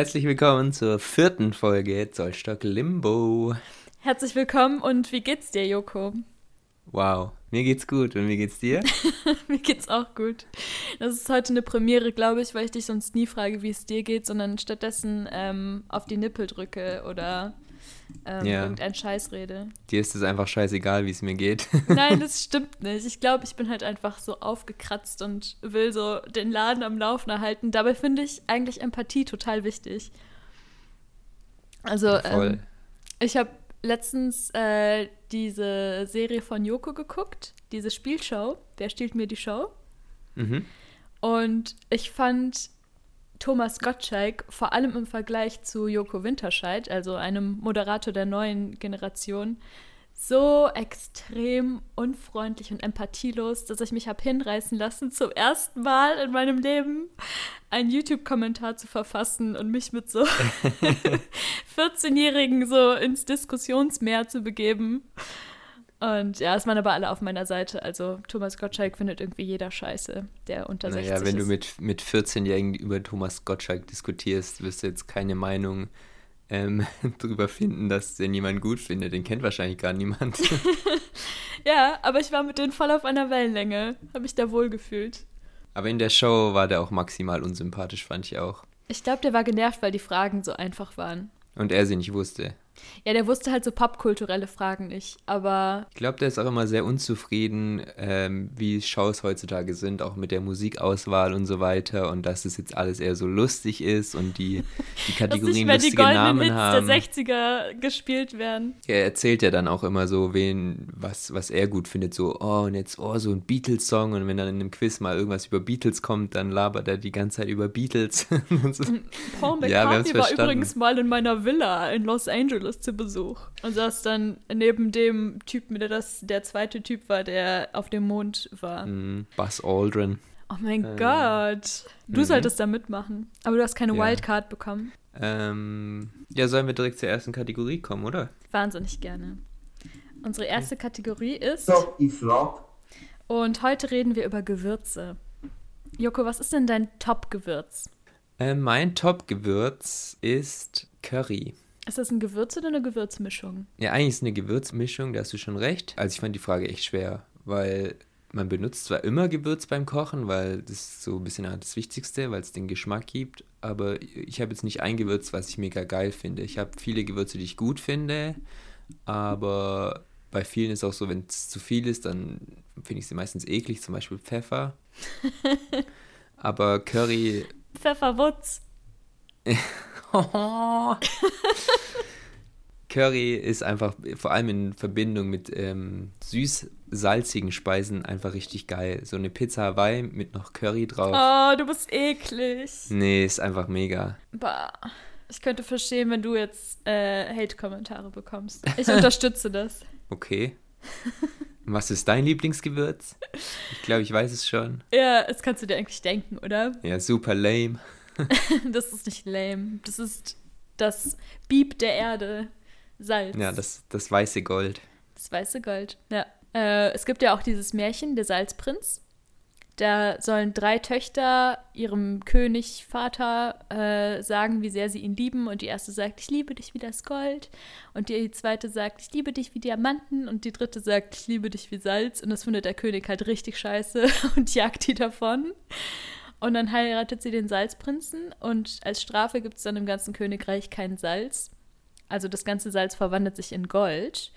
Herzlich willkommen zur vierten Folge Zollstock Limbo. Herzlich willkommen und wie geht's dir, Joko? Wow, mir geht's gut und wie geht's dir? mir geht's auch gut. Das ist heute eine Premiere, glaube ich, weil ich dich sonst nie frage, wie es dir geht, sondern stattdessen ähm, auf die Nippel drücke oder ähm, ja. irgendeinen Scheiß rede. Dir ist es einfach scheißegal, wie es mir geht. Nein, das stimmt nicht. Ich glaube, ich bin halt einfach so aufgekratzt und will so den Laden am Laufen erhalten. Dabei finde ich eigentlich Empathie total wichtig. Also, ähm, ich habe letztens äh, diese Serie von Yoko geguckt, diese Spielshow. Wer stiehlt mir die Show? Mhm. Und ich fand Thomas Gottschalk, vor allem im Vergleich zu Joko Winterscheid, also einem Moderator der neuen Generation, so extrem unfreundlich und empathielos, dass ich mich habe hinreißen lassen, zum ersten Mal in meinem Leben einen YouTube-Kommentar zu verfassen und mich mit so 14-Jährigen so ins Diskussionsmeer zu begeben. Und ja, es waren aber alle auf meiner Seite. Also Thomas Gottschalk findet irgendwie jeder scheiße, der unter naja, 60 ist. Naja, wenn du mit, mit 14-Jährigen über Thomas Gottschalk diskutierst, wirst du jetzt keine Meinung ähm, drüber finden, dass den jemand gut findet. Den kennt wahrscheinlich gar niemand. ja, aber ich war mit denen voll auf einer Wellenlänge. Habe mich da wohl gefühlt. Aber in der Show war der auch maximal unsympathisch, fand ich auch. Ich glaube, der war genervt, weil die Fragen so einfach waren. Und er sie nicht wusste. Ja, der wusste halt so popkulturelle Fragen nicht, aber. Ich glaube, der ist auch immer sehr unzufrieden, ähm, wie Shows heutzutage sind, auch mit der Musikauswahl und so weiter und dass es jetzt alles eher so lustig ist und die, die Kategorien dass nicht mehr lustige die Namen Hits haben. der 60er gespielt werden. Er erzählt ja dann auch immer so, wen, was, was er gut findet, so, oh, und jetzt, oh, so ein Beatles-Song und wenn dann in einem Quiz mal irgendwas über Beatles kommt, dann labert er die ganze Zeit über Beatles. so. Paul McCartney ja, war verstanden. übrigens mal in meiner Villa in Los Angeles Angeles zu Besuch und saß dann neben dem Typen, der das der zweite Typ war, der auf dem Mond war. Mm, Buzz Aldrin. Oh mein äh, Gott. Du mhm. solltest da mitmachen. Aber du hast keine ja. Wildcard bekommen. Ähm, ja, sollen wir direkt zur ersten Kategorie kommen, oder? Wahnsinnig gerne. Unsere erste Kategorie ist. Stop, ich flop. Und heute reden wir über Gewürze. Joko, was ist denn dein Top-Gewürz? Äh, mein Top-Gewürz ist Curry. Ist das ein Gewürz oder eine Gewürzmischung? Ja, eigentlich ist es eine Gewürzmischung, da hast du schon recht. Also ich fand die Frage echt schwer, weil man benutzt zwar immer Gewürz beim Kochen, weil das ist so ein bisschen das Wichtigste, weil es den Geschmack gibt, aber ich habe jetzt nicht ein Gewürz, was ich mega geil finde. Ich habe viele Gewürze, die ich gut finde, aber bei vielen ist auch so, wenn es zu viel ist, dann finde ich sie meistens eklig, zum Beispiel Pfeffer. aber Curry. Pfefferwutz. Curry ist einfach vor allem in Verbindung mit ähm, süß-salzigen Speisen einfach richtig geil. So eine Pizza Hawaii mit noch Curry drauf. Oh, du bist eklig. Nee, ist einfach mega. Bah. Ich könnte verstehen, wenn du jetzt äh, Hate-Kommentare bekommst. Ich unterstütze das. Okay. Was ist dein Lieblingsgewürz? Ich glaube, ich weiß es schon. Ja, das kannst du dir eigentlich denken, oder? Ja, super lame. das ist nicht lame. Das ist das Bieb der Erde. Salz. Ja, das, das weiße Gold. Das weiße Gold, ja. Äh, es gibt ja auch dieses Märchen, der Salzprinz. Da sollen drei Töchter ihrem König Vater äh, sagen, wie sehr sie ihn lieben. Und die erste sagt, ich liebe dich wie das Gold. Und die zweite sagt, ich liebe dich wie Diamanten. Und die dritte sagt, ich liebe dich wie Salz. Und das findet der König halt richtig scheiße und jagt die davon. Und dann heiratet sie den Salzprinzen und als Strafe gibt es dann im ganzen Königreich kein Salz. Also das ganze Salz verwandelt sich in Gold.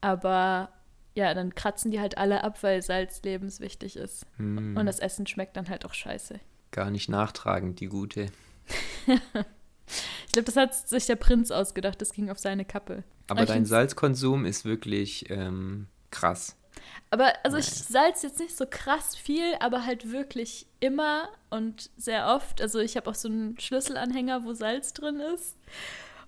Aber ja, dann kratzen die halt alle ab, weil Salz lebenswichtig ist. Mm. Und das Essen schmeckt dann halt auch scheiße. Gar nicht nachtragend, die gute. ich glaube, das hat sich der Prinz ausgedacht, das ging auf seine Kappe. Aber, Aber dein Salzkonsum ist wirklich ähm, krass. Aber also ich salze jetzt nicht so krass viel, aber halt wirklich immer und sehr oft. Also ich habe auch so einen Schlüsselanhänger, wo Salz drin ist.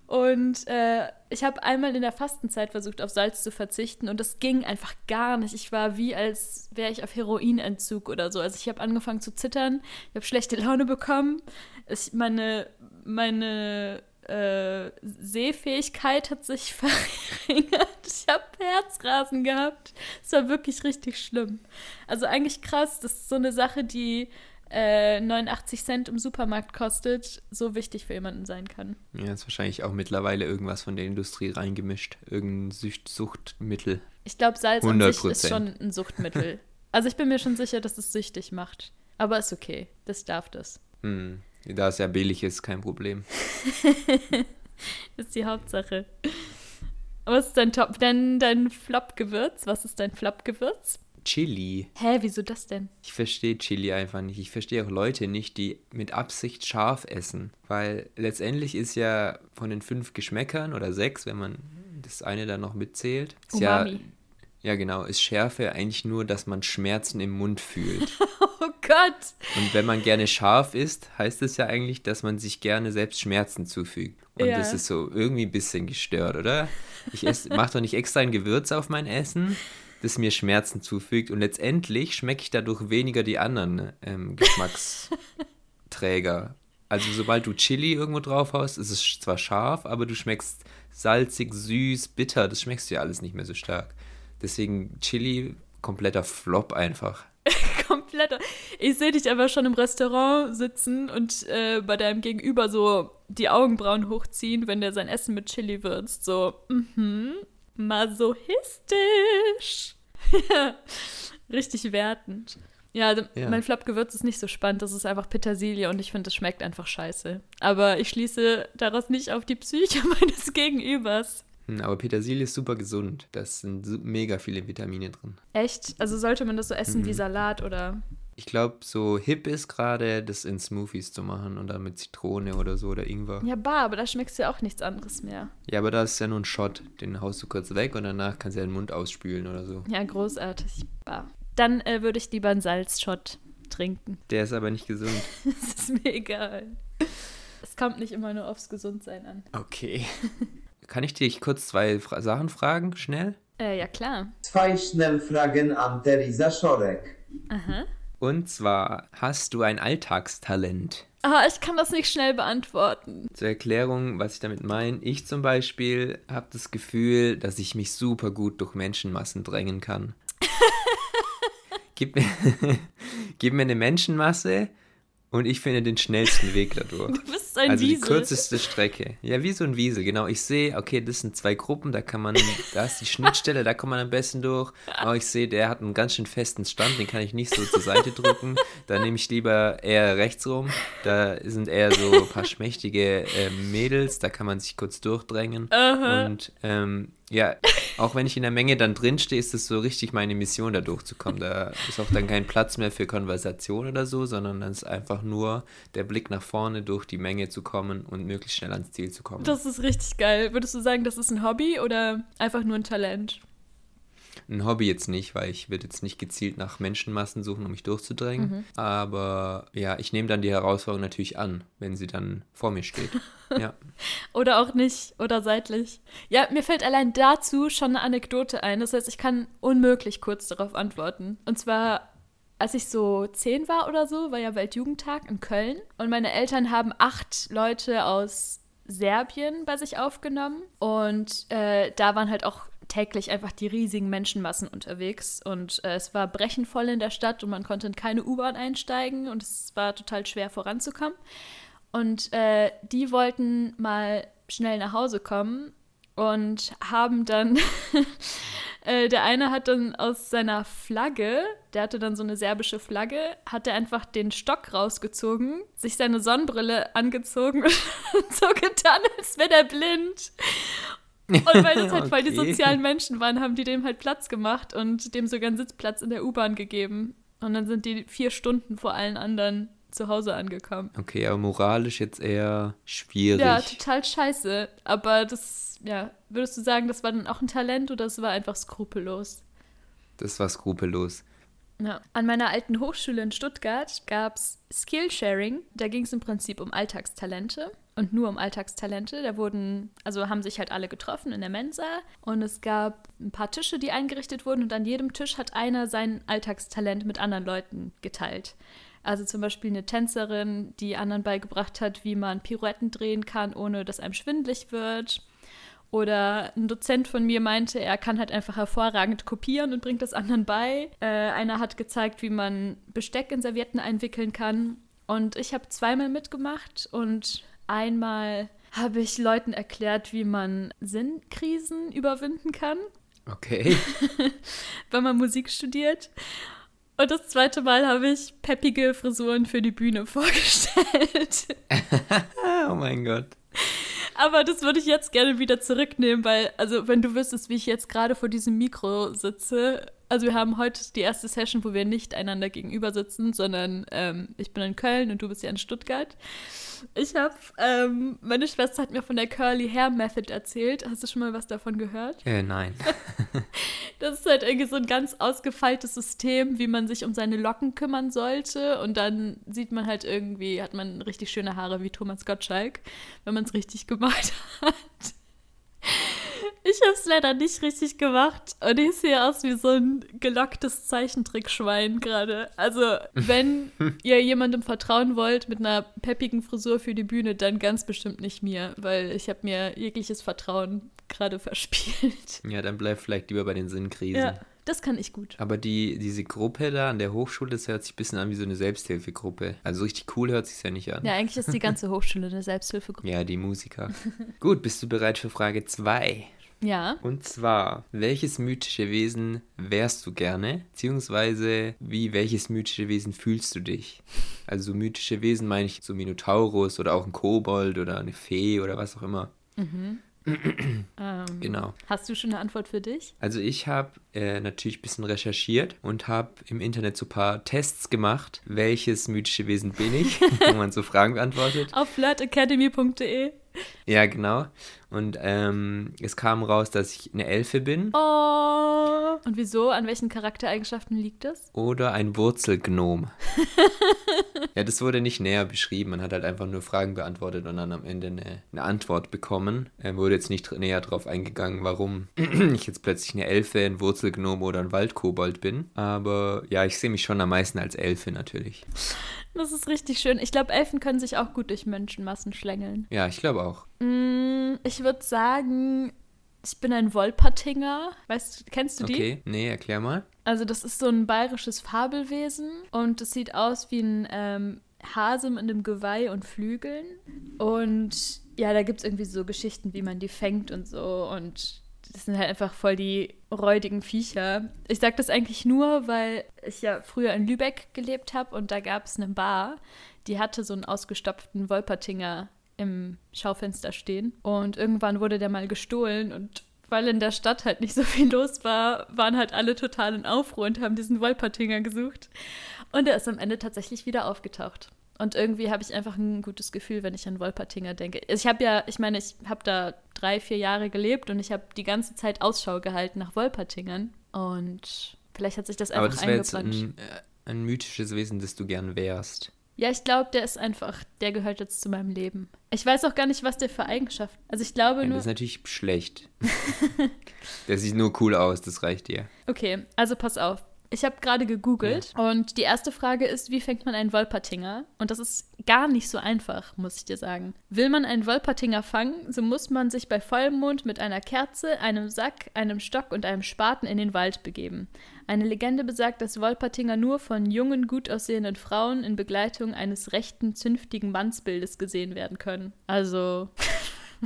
Und äh, ich habe einmal in der Fastenzeit versucht, auf Salz zu verzichten und das ging einfach gar nicht. Ich war wie, als wäre ich auf Heroinentzug oder so. Also ich habe angefangen zu zittern, ich habe schlechte Laune bekommen. Ich, meine, meine äh, Sehfähigkeit hat sich verringert. Ich habe Herzrasen gehabt. Es war wirklich richtig schlimm. Also eigentlich krass. Das ist so eine Sache, die äh, 89 Cent im Supermarkt kostet, so wichtig für jemanden sein kann. Ja, ist wahrscheinlich auch mittlerweile irgendwas von der Industrie reingemischt. Irgendein Sucht Suchtmittel. Ich glaube, Salz 100%. an sich ist schon ein Suchtmittel. also ich bin mir schon sicher, dass es süchtig macht. Aber ist okay. Das darf das. Hm. Da es ja billig ist, kein Problem. das ist die Hauptsache. Was ist dein Top, dein, dein Flop-Gewürz? Was ist dein Flop-Gewürz? Chili. Hä, wieso das denn? Ich verstehe Chili einfach nicht. Ich verstehe auch Leute nicht, die mit Absicht scharf essen. Weil letztendlich ist ja von den fünf Geschmäckern oder sechs, wenn man das eine dann noch mitzählt, ist Umami. ja ja, genau. Ist Schärfe eigentlich nur, dass man Schmerzen im Mund fühlt. Gott! Und wenn man gerne scharf isst, heißt es ja eigentlich, dass man sich gerne selbst Schmerzen zufügt. Und ja. das ist so irgendwie ein bisschen gestört, oder? Ich mache doch nicht extra ein Gewürz auf mein Essen, das mir Schmerzen zufügt. Und letztendlich schmecke ich dadurch weniger die anderen ähm, Geschmacksträger. Also sobald du Chili irgendwo drauf hast, ist es zwar scharf, aber du schmeckst salzig, süß, bitter. Das schmeckst du ja alles nicht mehr so stark. Deswegen Chili, kompletter Flop einfach. kompletter. Ich sehe dich aber schon im Restaurant sitzen und äh, bei deinem Gegenüber so die Augenbrauen hochziehen, wenn der sein Essen mit Chili würzt. So, mhm, masochistisch. Richtig wertend. Ja, ja, mein Flop-Gewürz ist nicht so spannend. Das ist einfach Petersilie und ich finde, es schmeckt einfach scheiße. Aber ich schließe daraus nicht auf die Psyche meines Gegenübers. Hm, aber Petersilie ist super gesund. Da sind mega viele Vitamine drin. Echt? Also sollte man das so essen mhm. wie Salat oder? Ich glaube, so hip ist gerade, das in Smoothies zu machen und dann mit Zitrone oder so oder Ingwer. Ja, bar, aber da schmeckst du ja auch nichts anderes mehr. Ja, aber da ist ja nur ein Shot. Den haust du kurz weg und danach kannst du ja den Mund ausspülen oder so. Ja, großartig. Bar. Dann äh, würde ich lieber einen Salzshot trinken. Der ist aber nicht gesund. das ist mir egal. Es kommt nicht immer nur aufs Gesundsein an. Okay. Kann ich dich kurz zwei Fra Sachen fragen, schnell? Äh, ja, klar. Zwei Schnellfragen an Teresa Schorek. Aha. Und zwar, hast du ein Alltagstalent? Ah, ich kann das nicht schnell beantworten. Zur Erklärung, was ich damit meine. Ich zum Beispiel habe das Gefühl, dass ich mich super gut durch Menschenmassen drängen kann. gib, mir, gib mir eine Menschenmasse und ich finde den schnellsten Weg dadurch. Du bist ein also Wiesel. die kürzeste Strecke. Ja, wie so ein Wiesel, genau. Ich sehe, okay, das sind zwei Gruppen, da kann man, da ist die Schnittstelle, da kommt man am besten durch. Aber ich sehe, der hat einen ganz schön festen Stand, den kann ich nicht so zur Seite drücken. Da nehme ich lieber eher rechts rum. Da sind eher so ein paar schmächtige äh, Mädels, da kann man sich kurz durchdrängen. Uh -huh. Und ähm, ja, auch wenn ich in der Menge dann drinstehe, ist es so richtig meine Mission, da durchzukommen. Da ist auch dann kein Platz mehr für Konversation oder so, sondern dann ist einfach nur der Blick nach vorne durch die Menge zu kommen und möglichst schnell ans Ziel zu kommen. Das ist richtig geil. Würdest du sagen, das ist ein Hobby oder einfach nur ein Talent? Ein Hobby jetzt nicht, weil ich würde jetzt nicht gezielt nach Menschenmassen suchen, um mich durchzudrängen. Mhm. Aber ja, ich nehme dann die Herausforderung natürlich an, wenn sie dann vor mir steht. ja. Oder auch nicht oder seitlich. Ja, mir fällt allein dazu schon eine Anekdote ein. Das heißt, ich kann unmöglich kurz darauf antworten. Und zwar als ich so zehn war oder so, war ja Weltjugendtag in Köln und meine Eltern haben acht Leute aus Serbien bei sich aufgenommen und äh, da waren halt auch täglich einfach die riesigen Menschenmassen unterwegs und äh, es war brechenvoll in der Stadt und man konnte in keine U-Bahn einsteigen und es war total schwer voranzukommen. Und äh, die wollten mal schnell nach Hause kommen und haben dann, äh, der eine hat dann aus seiner Flagge, der hatte dann so eine serbische Flagge, hat er einfach den Stock rausgezogen, sich seine Sonnenbrille angezogen und so getan, als wäre er blind. Und weil das halt okay. voll die sozialen Menschen waren, haben die dem halt Platz gemacht und dem sogar einen Sitzplatz in der U-Bahn gegeben. Und dann sind die vier Stunden vor allen anderen zu Hause angekommen. Okay, aber moralisch jetzt eher schwierig. Ja, total scheiße. Aber das, ja, würdest du sagen, das war dann auch ein Talent oder das war einfach skrupellos? Das war skrupellos. Ja. An meiner alten Hochschule in Stuttgart gab es Skillsharing. Da ging es im Prinzip um Alltagstalente und nur um Alltagstalente. Da wurden, also haben sich halt alle getroffen in der Mensa und es gab ein paar Tische, die eingerichtet wurden und an jedem Tisch hat einer sein Alltagstalent mit anderen Leuten geteilt. Also zum Beispiel eine Tänzerin, die anderen beigebracht hat, wie man Pirouetten drehen kann, ohne dass einem schwindlig wird. Oder ein Dozent von mir meinte, er kann halt einfach hervorragend kopieren und bringt das anderen bei. Äh, einer hat gezeigt, wie man Besteck in Servietten einwickeln kann. Und ich habe zweimal mitgemacht und einmal habe ich Leuten erklärt, wie man Sinnkrisen überwinden kann. Okay. wenn man Musik studiert. Und das zweite Mal habe ich peppige Frisuren für die Bühne vorgestellt. oh mein Gott. Aber das würde ich jetzt gerne wieder zurücknehmen, weil, also, wenn du wüsstest, wie ich jetzt gerade vor diesem Mikro sitze. Also, wir haben heute die erste Session, wo wir nicht einander gegenüber sitzen, sondern ähm, ich bin in Köln und du bist ja in Stuttgart. Ich habe, ähm, meine Schwester hat mir von der Curly Hair Method erzählt. Hast du schon mal was davon gehört? Äh, nein. das ist halt irgendwie so ein ganz ausgefeiltes System, wie man sich um seine Locken kümmern sollte. Und dann sieht man halt irgendwie, hat man richtig schöne Haare wie Thomas Gottschalk, wenn man es richtig gemacht hat. Ich habe es leider nicht richtig gemacht und ich sehe aus wie so ein gelocktes Zeichentrickschwein gerade. Also, wenn ihr jemandem vertrauen wollt mit einer peppigen Frisur für die Bühne, dann ganz bestimmt nicht mir, weil ich habe mir jegliches Vertrauen gerade verspielt. Ja, dann bleib vielleicht lieber bei den Sinnkrisen. Ja. Das kann ich gut. Aber die, diese Gruppe da an der Hochschule, das hört sich ein bisschen an wie so eine Selbsthilfegruppe. Also richtig cool hört sich ja nicht an. Ja, eigentlich ist die ganze Hochschule eine Selbsthilfegruppe. Ja, die Musiker. Gut, bist du bereit für Frage 2? Ja. Und zwar, welches mythische Wesen wärst du gerne? Beziehungsweise, wie welches mythische Wesen fühlst du dich? Also mythische Wesen meine ich so Minotaurus oder auch ein Kobold oder eine Fee oder was auch immer. Mhm. ähm, genau. Hast du schon eine Antwort für dich? Also ich habe äh, natürlich ein bisschen recherchiert und habe im Internet so ein paar Tests gemacht, welches mythische Wesen bin ich, wo man so Fragen beantwortet. Auf flirtacademy.de. Ja, genau. Und ähm, es kam raus, dass ich eine Elfe bin. Oh. Und wieso? An welchen Charaktereigenschaften liegt das? Oder ein Wurzelgnom. ja, das wurde nicht näher beschrieben. Man hat halt einfach nur Fragen beantwortet und dann am Ende eine, eine Antwort bekommen. Er wurde jetzt nicht näher darauf eingegangen, warum ich jetzt plötzlich eine Elfe, ein Wurzelgnom oder ein Waldkobold bin. Aber ja, ich sehe mich schon am meisten als Elfe natürlich. Das ist richtig schön. Ich glaube, Elfen können sich auch gut durch Menschenmassen schlängeln. Ja, ich glaube auch. Mm, ich würde sagen, ich bin ein Wolpertinger. Weißt du, kennst du die? Okay, nee, erklär mal. Also, das ist so ein bayerisches Fabelwesen und es sieht aus wie ein ähm, Hase mit einem Geweih und Flügeln. Und ja, da gibt es irgendwie so Geschichten, wie man die fängt und so. Und das sind halt einfach voll die räudigen Viecher. Ich sage das eigentlich nur, weil ich ja früher in Lübeck gelebt habe und da gab es eine Bar, die hatte so einen ausgestopften Wolpertinger im Schaufenster stehen. Und irgendwann wurde der mal gestohlen und weil in der Stadt halt nicht so viel los war, waren halt alle total in Aufruhr und haben diesen Wolpertinger gesucht. Und er ist am Ende tatsächlich wieder aufgetaucht. Und irgendwie habe ich einfach ein gutes Gefühl, wenn ich an Wolpertinger denke. Ich habe ja, ich meine, ich habe da drei, vier Jahre gelebt und ich habe die ganze Zeit Ausschau gehalten nach Wolpertingern. Und vielleicht hat sich das einfach Aber das wäre jetzt ein, äh, ein mythisches Wesen, das du gern wärst. Ja, ich glaube, der ist einfach, der gehört jetzt zu meinem Leben. Ich weiß auch gar nicht, was der für Eigenschaften. Also ich glaube ja, nur. Das ist natürlich schlecht. der sieht nur cool aus, das reicht dir. Okay, also pass auf. Ich habe gerade gegoogelt ja. und die erste Frage ist, wie fängt man einen Wolpertinger? Und das ist gar nicht so einfach, muss ich dir sagen. Will man einen Wolpertinger fangen, so muss man sich bei Vollmond mit einer Kerze, einem Sack, einem Stock und einem Spaten in den Wald begeben. Eine Legende besagt, dass Wolpertinger nur von jungen, gut aussehenden Frauen in Begleitung eines rechten, zünftigen Mannsbildes gesehen werden können. Also,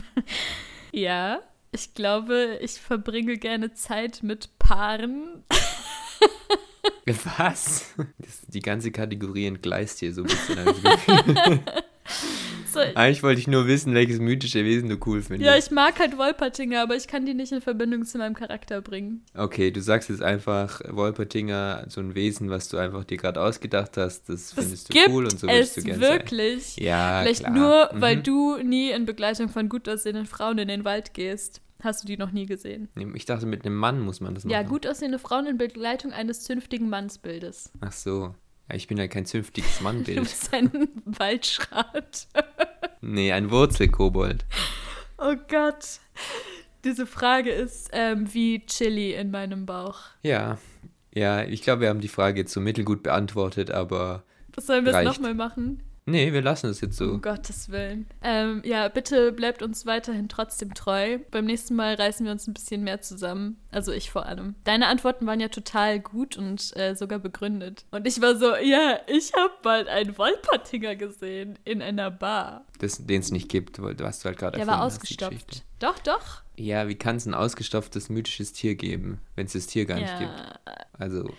ja, ich glaube, ich verbringe gerne Zeit mit Paaren. Was? Das, die ganze Kategorie entgleist hier so ein bisschen. so, Eigentlich wollte ich nur wissen, welches mythische Wesen du cool findest. Ja, ich mag halt Wolpertinger, aber ich kann die nicht in Verbindung zu meinem Charakter bringen. Okay, du sagst jetzt einfach Wolpertinger, so ein Wesen, was du einfach dir gerade ausgedacht hast, das, das findest du cool und so willst du gerne wirklich. Sein. Ja, Vielleicht klar. nur, weil mhm. du nie in Begleitung von gut aussehenden Frauen in den Wald gehst. Hast du die noch nie gesehen? Ich dachte, mit einem Mann muss man das machen. Ja, gut aussehende Frauen in Begleitung eines zünftigen Mannsbildes. Ach so. Ja, ich bin ja kein zünftiges Mannbild. du bist ein Waldschrat. nee, ein Wurzelkobold. Oh Gott. Diese Frage ist ähm, wie Chili in meinem Bauch. Ja, ja, ich glaube, wir haben die Frage jetzt so mittelgut beantwortet, aber. Was sollen wir jetzt nochmal machen? Nee, wir lassen es jetzt so. Um Gottes Willen. Ähm, ja, bitte bleibt uns weiterhin trotzdem treu. Beim nächsten Mal reißen wir uns ein bisschen mehr zusammen. Also ich vor allem. Deine Antworten waren ja total gut und äh, sogar begründet. Und ich war so, ja, ich habe bald einen Wolpertinger gesehen in einer Bar. Den es nicht gibt, was du halt gerade Der war ausgestopft. Doch, doch. Ja, wie kann es ein ausgestopftes mythisches Tier geben, wenn es das Tier gar nicht gibt? Also,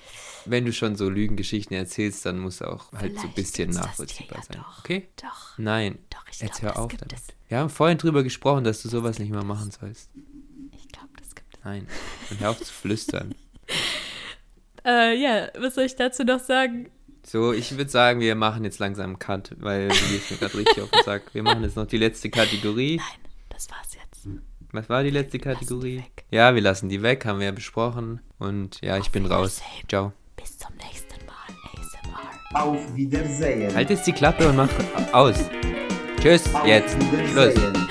wenn du schon so Lügengeschichten erzählst, dann muss auch halt so ein bisschen nachvollziehbar ja sein. Doch, okay? Doch. Nein. Doch, ich Jetzt glaub, hör auf damit. es. Wir haben vorhin drüber gesprochen, dass du sowas nicht mehr machen sollst. Ich glaube, das gibt es. Nein. Und hör auf zu flüstern. Äh, ja, was soll ich dazu noch sagen? So, ich würde sagen, wir machen jetzt langsam einen Cut, weil du gehst mir gerade richtig auf den Sack. Wir machen jetzt noch die letzte Kategorie. Nein, das war's jetzt. Was war die letzte Kategorie? Die weg. Ja, wir lassen die weg, haben wir ja besprochen. Und ja, ich bin raus. Ciao. Bis zum nächsten Mal, ASMR. Auf Wiedersehen. Halt jetzt die Klappe und mach aus. Tschüss, Auf jetzt. Schluss. Wiedersehen.